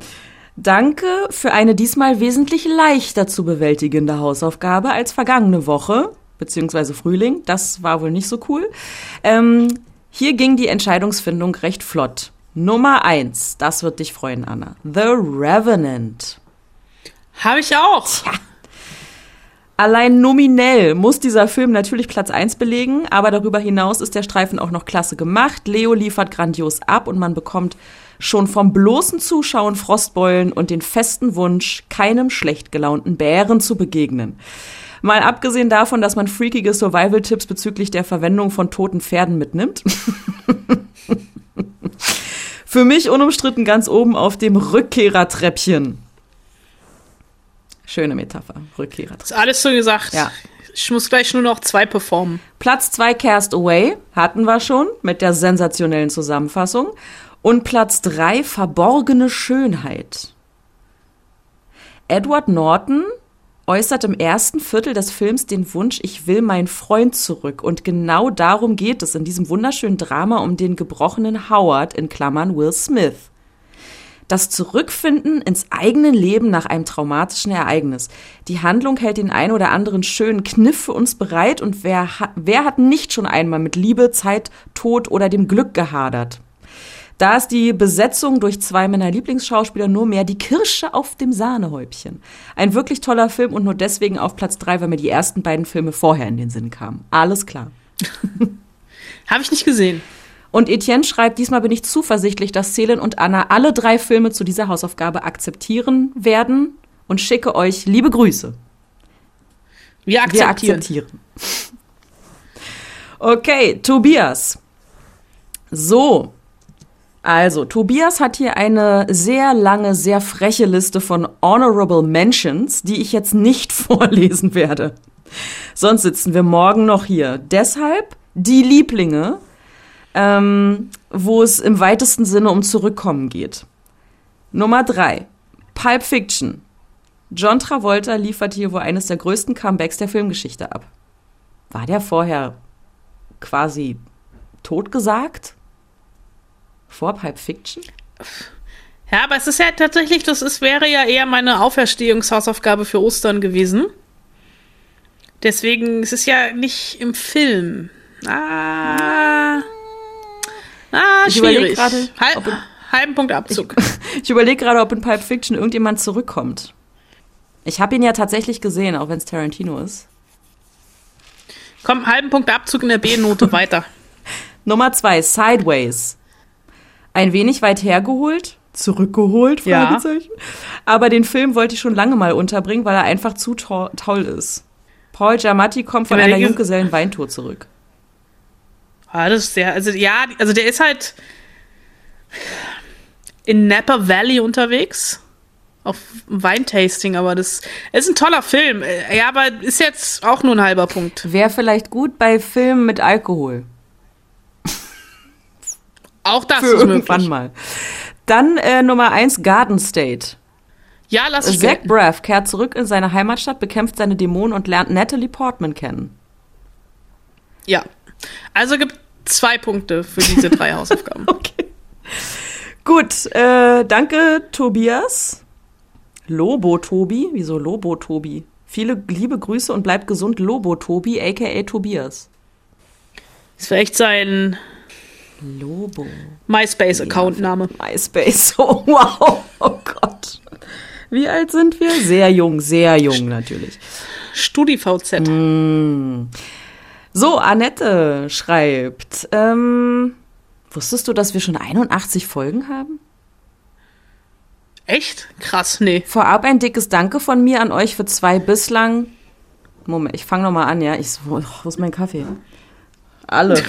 Danke für eine diesmal wesentlich leichter zu bewältigende Hausaufgabe als vergangene Woche, beziehungsweise Frühling. Das war wohl nicht so cool. Ähm, hier ging die Entscheidungsfindung recht flott. Nummer eins, das wird dich freuen, Anna. The Revenant. Habe ich auch. Tja. Allein nominell muss dieser Film natürlich Platz eins belegen, aber darüber hinaus ist der Streifen auch noch klasse gemacht. Leo liefert grandios ab und man bekommt schon vom bloßen Zuschauen Frostbeulen und den festen Wunsch, keinem schlecht gelaunten Bären zu begegnen. Mal abgesehen davon, dass man freakige Survival-Tipps bezüglich der Verwendung von toten Pferden mitnimmt. Für mich unumstritten ganz oben auf dem Rückkehrertreppchen. Schöne Metapher, Rückkehrertreppchen. Ist alles so gesagt. Ja. Ich muss gleich nur noch zwei performen. Platz zwei Cast Away hatten wir schon mit der sensationellen Zusammenfassung. Und Platz drei Verborgene Schönheit. Edward Norton äußert im ersten Viertel des Films den Wunsch, ich will meinen Freund zurück. Und genau darum geht es in diesem wunderschönen Drama um den gebrochenen Howard in Klammern Will Smith. Das Zurückfinden ins eigene Leben nach einem traumatischen Ereignis. Die Handlung hält den ein oder anderen schönen Kniff für uns bereit und wer hat, wer hat nicht schon einmal mit Liebe, Zeit, Tod oder dem Glück gehadert? Da ist die Besetzung durch zwei meiner Lieblingsschauspieler nur mehr die Kirsche auf dem Sahnehäubchen. Ein wirklich toller Film und nur deswegen auf Platz drei, weil mir die ersten beiden Filme vorher in den Sinn kamen. Alles klar. Habe ich nicht gesehen. Und Etienne schreibt, diesmal bin ich zuversichtlich, dass Celen und Anna alle drei Filme zu dieser Hausaufgabe akzeptieren werden und schicke euch liebe Grüße. Wir akzeptieren. Wir akzeptieren. Okay, Tobias. So. Also, Tobias hat hier eine sehr lange, sehr freche Liste von Honorable Mentions, die ich jetzt nicht vorlesen werde. Sonst sitzen wir morgen noch hier. Deshalb die Lieblinge, ähm, wo es im weitesten Sinne um Zurückkommen geht. Nummer drei, Pulp Fiction. John Travolta liefert hier wohl eines der größten Comebacks der Filmgeschichte ab. War der vorher quasi totgesagt? Vor Pulp Fiction? Ja, aber es ist ja tatsächlich, das ist, wäre ja eher meine Auferstehungshausaufgabe für Ostern gewesen. Deswegen es ist ja nicht im Film. Ah. Ah, ich schwierig. Grade, Halb, halben Punkt Abzug. Ich, ich überlege gerade, ob in Pulp Fiction irgendjemand zurückkommt. Ich habe ihn ja tatsächlich gesehen, auch wenn es Tarantino ist. Komm, halben Punkt Abzug in der B-Note weiter. Nummer zwei, Sideways. Ein wenig weit hergeholt, zurückgeholt. Ja. Aber den Film wollte ich schon lange mal unterbringen, weil er einfach zu to toll ist. Paul Giamatti kommt von einer Junggesellen-Weintour zurück. Ah, das ist sehr, also ja, also der ist halt in Napa Valley unterwegs auf Weintasting, aber das ist ein toller Film. Ja, aber ist jetzt auch nur ein halber Punkt. Wäre vielleicht gut bei Filmen mit Alkohol. Auch das Für ist irgendwann möglich. mal. Dann äh, Nummer eins Garden State. Ja, lass es Zach Braff kehrt zurück in seine Heimatstadt, bekämpft seine Dämonen und lernt Natalie Portman kennen. Ja. Also gibt zwei Punkte für diese drei Hausaufgaben. okay. Gut, äh, danke Tobias. Lobo Tobi, wieso Lobo Tobi? Viele liebe Grüße und bleibt gesund, Lobo Tobi, aka Tobias. Wäre echt sein Lobo. MySpace-Account-Name. MySpace, oh wow, oh Gott. Wie alt sind wir? Sehr jung, sehr jung natürlich. StudiVZ. Mm. So, Annette schreibt, ähm, wusstest du, dass wir schon 81 Folgen haben? Echt? Krass, nee. Vorab ein dickes Danke von mir an euch für zwei bislang. Moment, ich fange nochmal an, ja. Ich, wo, wo ist mein Kaffee? Alle.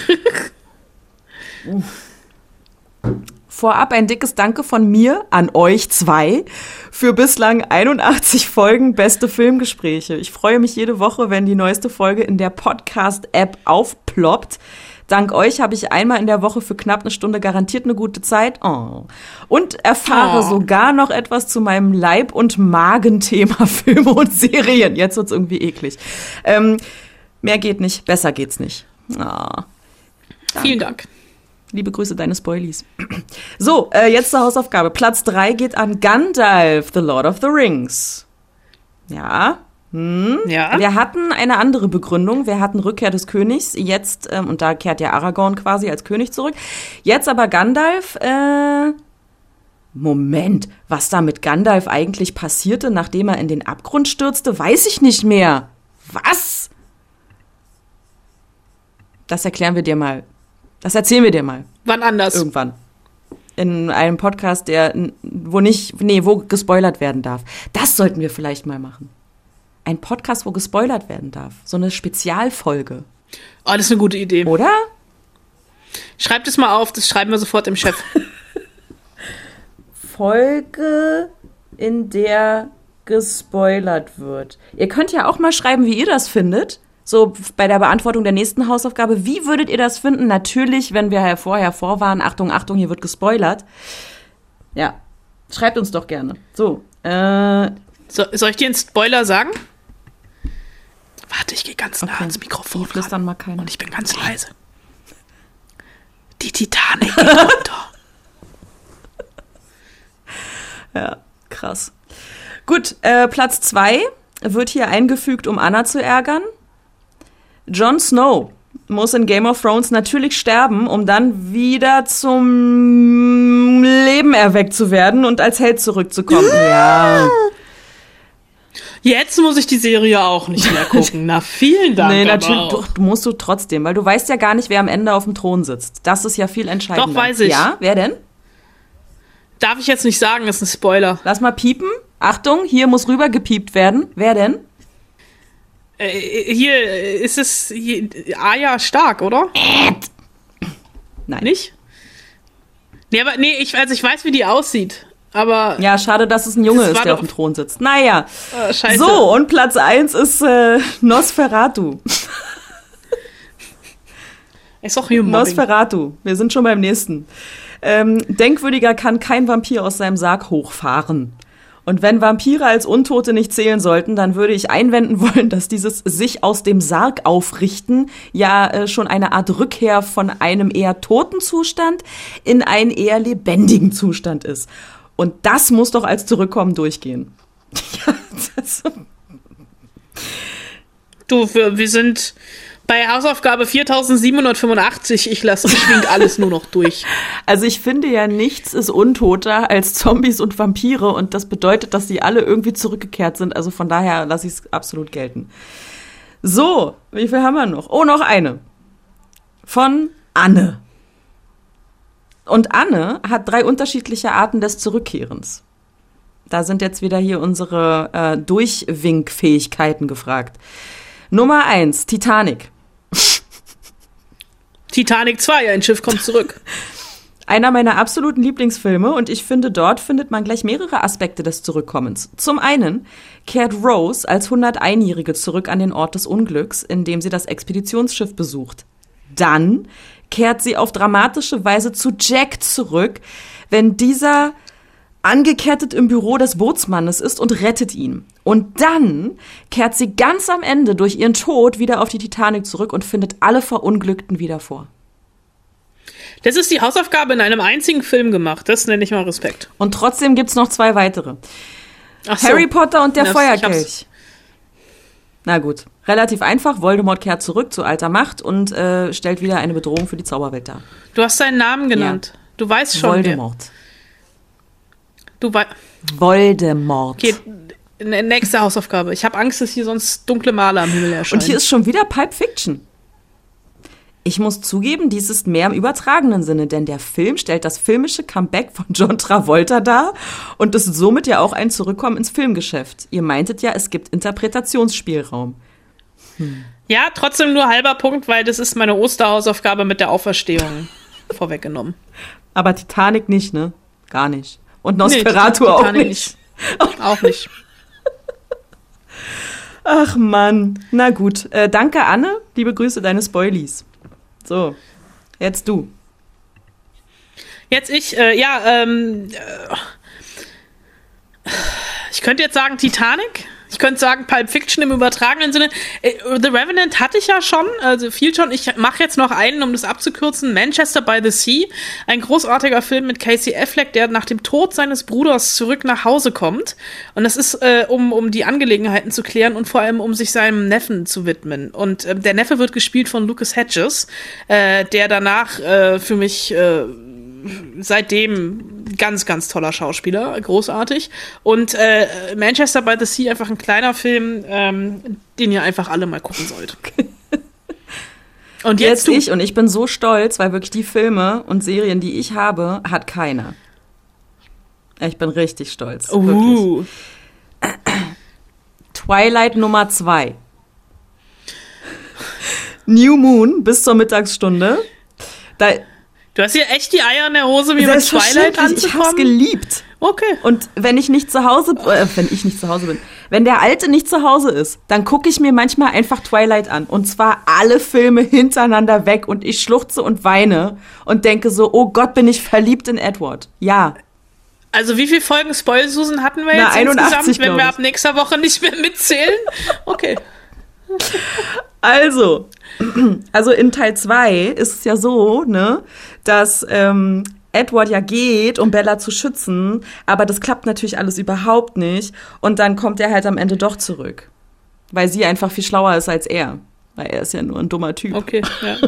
Vorab ein dickes Danke von mir an euch zwei für bislang 81 Folgen beste Filmgespräche. Ich freue mich jede Woche, wenn die neueste Folge in der Podcast-App aufploppt. Dank euch habe ich einmal in der Woche für knapp eine Stunde garantiert eine gute Zeit. Oh. Und erfahre oh. sogar noch etwas zu meinem Leib- und Magenthema Filme und Serien. Jetzt wird's irgendwie eklig. Ähm, mehr geht nicht, besser geht's nicht. Oh. Vielen Dank. Liebe Grüße, deine Spoilies. So, äh, jetzt zur Hausaufgabe. Platz drei geht an Gandalf, The Lord of the Rings. Ja. Hm. Ja. Wir hatten eine andere Begründung. Wir hatten Rückkehr des Königs. Jetzt, ähm, und da kehrt ja Aragorn quasi als König zurück. Jetzt aber Gandalf, äh, Moment, was da mit Gandalf eigentlich passierte, nachdem er in den Abgrund stürzte, weiß ich nicht mehr. Was? Das erklären wir dir mal das erzählen wir dir mal. Wann anders? Irgendwann. In einem Podcast, der, wo nicht, nee, wo gespoilert werden darf. Das sollten wir vielleicht mal machen. Ein Podcast, wo gespoilert werden darf. So eine Spezialfolge. Oh, das ist eine gute Idee. Oder? Schreibt es mal auf, das schreiben wir sofort dem Chef. Folge, in der gespoilert wird. Ihr könnt ja auch mal schreiben, wie ihr das findet so bei der Beantwortung der nächsten Hausaufgabe. Wie würdet ihr das finden? Natürlich, wenn wir vorher vorwarnen, Achtung, Achtung, hier wird gespoilert. Ja, schreibt uns doch gerne. So, äh, so soll ich dir einen Spoiler sagen? Warte, ich gehe ganz nah okay. ans Mikrofon. Ich dann mal keiner. Und ich bin ganz leise. Die Titanic geht runter. ja, krass. Gut, äh, Platz zwei wird hier eingefügt, um Anna zu ärgern. Jon Snow muss in Game of Thrones natürlich sterben, um dann wieder zum Leben erweckt zu werden und als Held zurückzukommen. ja. Jetzt muss ich die Serie auch nicht mehr gucken. Na, vielen Dank. Nee, natürlich, doch, musst du trotzdem, weil du weißt ja gar nicht, wer am Ende auf dem Thron sitzt. Das ist ja viel entscheidender. Doch, weiß ich. Ja, wer denn? Darf ich jetzt nicht sagen, das ist ein Spoiler. Lass mal piepen. Achtung, hier muss rüber gepiept werden. Wer denn? Äh, hier ist es hier, Aya stark, oder? Nein. Nicht? Nee, aber nee, ich, also ich weiß, wie die aussieht. Aber. Ja, schade, dass es ein Junge ist, der auf dem Thron sitzt. Naja. Äh, scheiße. So, und Platz 1 ist äh, Nosferatu. Ist hier Mobbing. Nosferatu. Wir sind schon beim nächsten. Ähm, denkwürdiger kann kein Vampir aus seinem Sarg hochfahren. Und wenn Vampire als Untote nicht zählen sollten, dann würde ich einwenden wollen, dass dieses sich aus dem Sarg aufrichten ja äh, schon eine Art Rückkehr von einem eher toten Zustand in einen eher lebendigen Zustand ist. Und das muss doch als Zurückkommen durchgehen. ja, das, Du, wir, wir sind bei Hausaufgabe 4785. Ich lasse, ich wink alles nur noch durch. Also ich finde ja, nichts ist untoter als Zombies und Vampire und das bedeutet, dass sie alle irgendwie zurückgekehrt sind. Also von daher lasse ich es absolut gelten. So, wie viel haben wir noch? Oh, noch eine. Von Anne. Und Anne hat drei unterschiedliche Arten des Zurückkehrens. Da sind jetzt wieder hier unsere äh, Durchwinkfähigkeiten gefragt. Nummer eins, Titanic. Titanic 2, ein Schiff kommt zurück. Einer meiner absoluten Lieblingsfilme und ich finde, dort findet man gleich mehrere Aspekte des Zurückkommens. Zum einen kehrt Rose als 101-Jährige zurück an den Ort des Unglücks, indem sie das Expeditionsschiff besucht. Dann kehrt sie auf dramatische Weise zu Jack zurück, wenn dieser angekettet im Büro des Bootsmannes ist und rettet ihn. Und dann kehrt sie ganz am Ende durch ihren Tod wieder auf die Titanic zurück und findet alle Verunglückten wieder vor. Das ist die Hausaufgabe in einem einzigen Film gemacht. Das nenne ich mal Respekt. Und trotzdem gibt's noch zwei weitere. So. Harry Potter und der Ja, Feuerkelch. Na gut, relativ einfach. Voldemort kehrt zurück zu alter Macht und äh, stellt wieder eine Bedrohung für die Zauberwelt dar. Du hast seinen Namen genannt. Du weißt schon, Voldemort. wer. Du weißt. Voldemort. Okay, n- nächste Hausaufgabe. Ich habe Angst, dass hier sonst dunkle Male am Himmel erscheinen. Und hier ist schon wieder Pulp Fiction. Ich muss zugeben, dies ist mehr im übertragenen Sinne, denn der Film stellt das filmische Comeback von John Travolta dar und ist somit ja auch ein Zurückkommen ins Filmgeschäft. Ihr meintet ja, es gibt Interpretationsspielraum. ja, trotzdem nur halber Punkt, weil das ist meine Osterhausaufgabe mit der Auferstehung vorweggenommen. Aber Titanic nicht, ne? Gar nicht. Und Nee, Nosferatu auch Titanic nicht. Auch nicht. Ach Mann. Na gut. Äh, danke, Anne. Liebe Grüße, deine Spoilies. So, jetzt du. Jetzt ich, äh, ja, ähm, äh, ich könnte jetzt sagen Titanic. Ich könnte sagen Pulp Fiction im übertragenen Sinne. Äh, The Revenant hatte ich ja schon, also viel schon. Ich mache jetzt noch einen, um das abzukürzen. Manchester by the Sea. Ein großartiger Film mit Casey Affleck, der nach dem Tod seines Bruders zurück nach Hause kommt. Und das ist, äh, um, um die Angelegenheiten zu klären und vor allem, um sich seinem Neffen zu widmen. Und äh, der Neffe wird gespielt von Lucas Hedges, äh, der danach äh, für mich äh, seitdem ganz, ganz toller Schauspieler, großartig. Und äh, Manchester by the Sea, einfach ein kleiner Film, ähm, den ihr einfach alle mal gucken sollt. Und Jetzt jetzt, ich und ich bin so stolz, weil wirklich die Filme und Serien, die ich habe, hat keiner. Ich bin richtig stolz. Wirklich. Uh, Twilight Nummer zwei. New Moon bis zur Mittagsstunde. Da, du hast hier echt die Eier in der Hose, mir mit Twilight Selbstverständlich, ich hab's anzukommen. geliebt. Okay. Und wenn ich nicht zu Hause, äh, wenn ich nicht zu Hause bin, wenn der Alte nicht zu Hause ist, dann gucke ich mir manchmal einfach Twilight an. Und zwar alle Filme hintereinander weg und ich schluchze und weine und denke so, oh Gott, bin ich verliebt in Edward. Ja. Also wie viele Folgen Spoil Susan hatten wir Na, jetzt 81, insgesamt, wenn wir ab nächster Woche nicht mehr mitzählen? Okay. Also, also in Teil 2 ist es ja so, ne, dass ähm, Edward ja geht, um Bella zu schützen, aber das klappt natürlich alles überhaupt nicht. Und dann kommt er halt am Ende doch zurück. Weil sie einfach viel schlauer ist als er. Weil er ist ja nur ein dummer Typ. Okay, ja.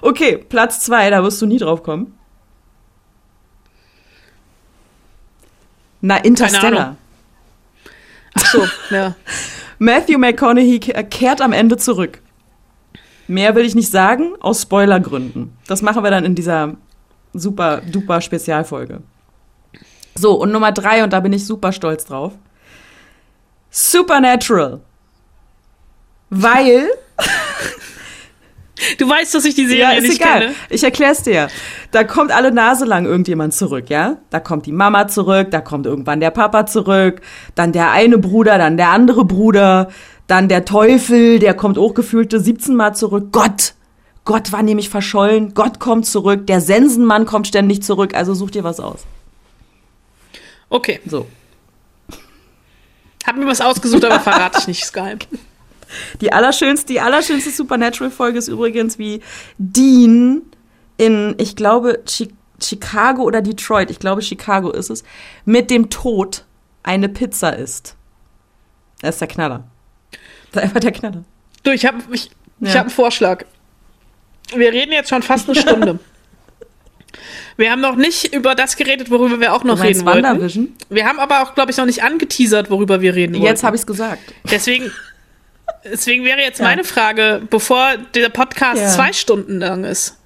Okay, Platz zwei, da wirst du nie drauf kommen. Na, Interstellar. Ach so, ja. Matthew McConaughey ke- kehrt am Ende zurück. Mehr will ich nicht sagen, aus Spoilergründen. Das machen wir dann in dieser super duper Spezialfolge. So, und Nummer drei, und da bin ich super stolz drauf. Supernatural. Weil Du weißt, dass ich die Serie ja, ist nicht egal. kenne. Ich erklär's dir. Da kommt alle Nase lang irgendjemand zurück, ja? Da kommt die Mama zurück, da kommt irgendwann der Papa zurück, dann der eine Bruder, dann der andere Bruder, dann der Teufel, der kommt auch gefühlte 17 Mal zurück. Gott! Gott war nämlich verschollen, Gott kommt zurück, der Sensenmann kommt ständig zurück, also such dir was aus. Okay. So. Hab mir was ausgesucht, aber verrate ich nicht, Skype. Die allerschönste, die allerschönste Supernatural-Folge ist übrigens, wie Dean in, ich glaube, Chi Chicago oder Detroit, ich glaube, Chicago ist es, mit dem Tod eine Pizza isst. Das ist der Knaller. Das ist einfach der Knaller. Du, ich habe ich, ich Ja. hab einen Vorschlag. Wir reden jetzt schon fast eine Stunde. Wir haben noch nicht über das geredet, worüber wir auch noch reden wollten. Wir haben aber auch, glaube ich, noch nicht angeteasert, worüber wir reden. Jetzt habe ich es gesagt. Deswegen, deswegen wäre jetzt Ja. meine Frage, bevor der Podcast Ja. zwei Stunden lang ist.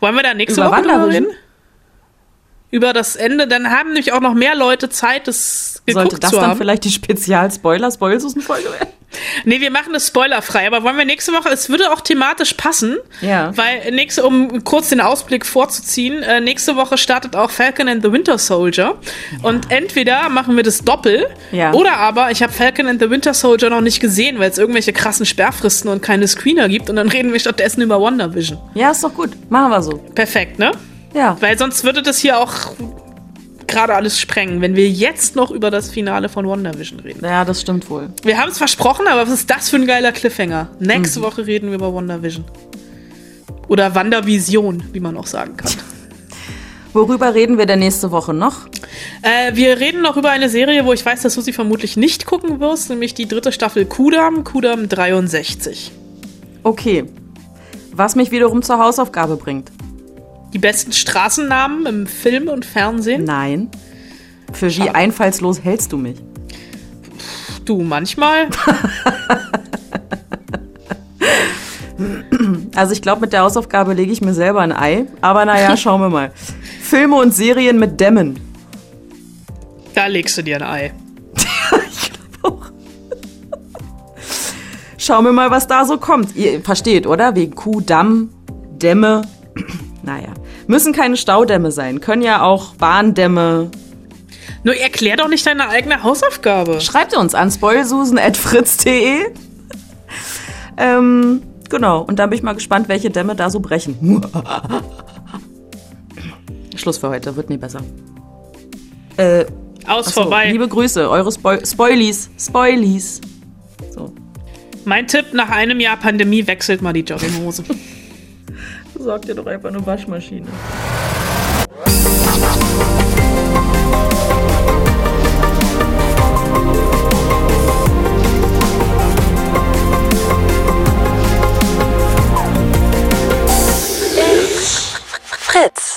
Wollen wir da nächste Über Woche drüber reden? Über das Ende, dann haben nämlich auch noch mehr Leute Zeit, das Sollte das dann haben. vielleicht die Spezial-Spoiler-Spoilsusen-Folge werden? Nee, wir machen das spoilerfrei, aber wollen wir nächste Woche, es würde auch thematisch passen, Ja. weil nächste, um kurz den Ausblick vorzuziehen, äh, nächste Woche startet auch Falcon and the Winter Soldier und entweder machen wir das doppel Ja. oder aber ich habe Falcon and the Winter Soldier noch nicht gesehen, weil es irgendwelche krassen Sperrfristen und keine Screener gibt und dann reden wir stattdessen über WandaVision. Ja, ist doch gut. Machen wir so. Perfekt, ne? Ja. Weil sonst würde das hier auch gerade alles sprengen, wenn wir jetzt noch über das Finale von WandaVision reden. Ja, das stimmt wohl. Wir haben es versprochen, aber was ist das für ein geiler Cliffhanger? Mhm. Nächste Woche reden wir über WandaVision. Oder WandaVision, wie man auch sagen kann. Worüber reden wir denn nächste Woche noch? äh, wir reden noch über eine Serie, wo ich weiß, dass du sie vermutlich nicht gucken wirst, nämlich die dritte Staffel Kudam, Kudam 63. Okay. Was mich wiederum zur Hausaufgabe bringt. Die besten Straßennamen im Film und Fernsehen. Nein. Für wie einfallslos hältst du mich? Du manchmal. Also ich glaube, mit der Hausaufgabe lege ich mir selber ein Ei. Aber naja, schauen wir mal. Filme und Serien mit Dämmen. Da legst du dir ein Ei. Schauen wir mal, was da so kommt. Ihr versteht, oder? Wegen Kuh, Damm, Dämme. Naja. Müssen keine Staudämme sein. Können ja auch Bahndämme. Nur erklär doch nicht deine eigene Hausaufgabe. Schreibt uns an spoilsusen.fritz.de. ähm, genau. Und dann bin ich mal gespannt, welche Dämme da so brechen. Schluss für heute. Wird nie besser. Äh, Aus achso, vorbei. Liebe Grüße. Eure Spoil Spoilies. Spoilies. So. Mein Tipp nach einem Jahr Pandemie wechselt mal die Jogginghose. sagt ihr doch einfach nur Waschmaschine. Fritz.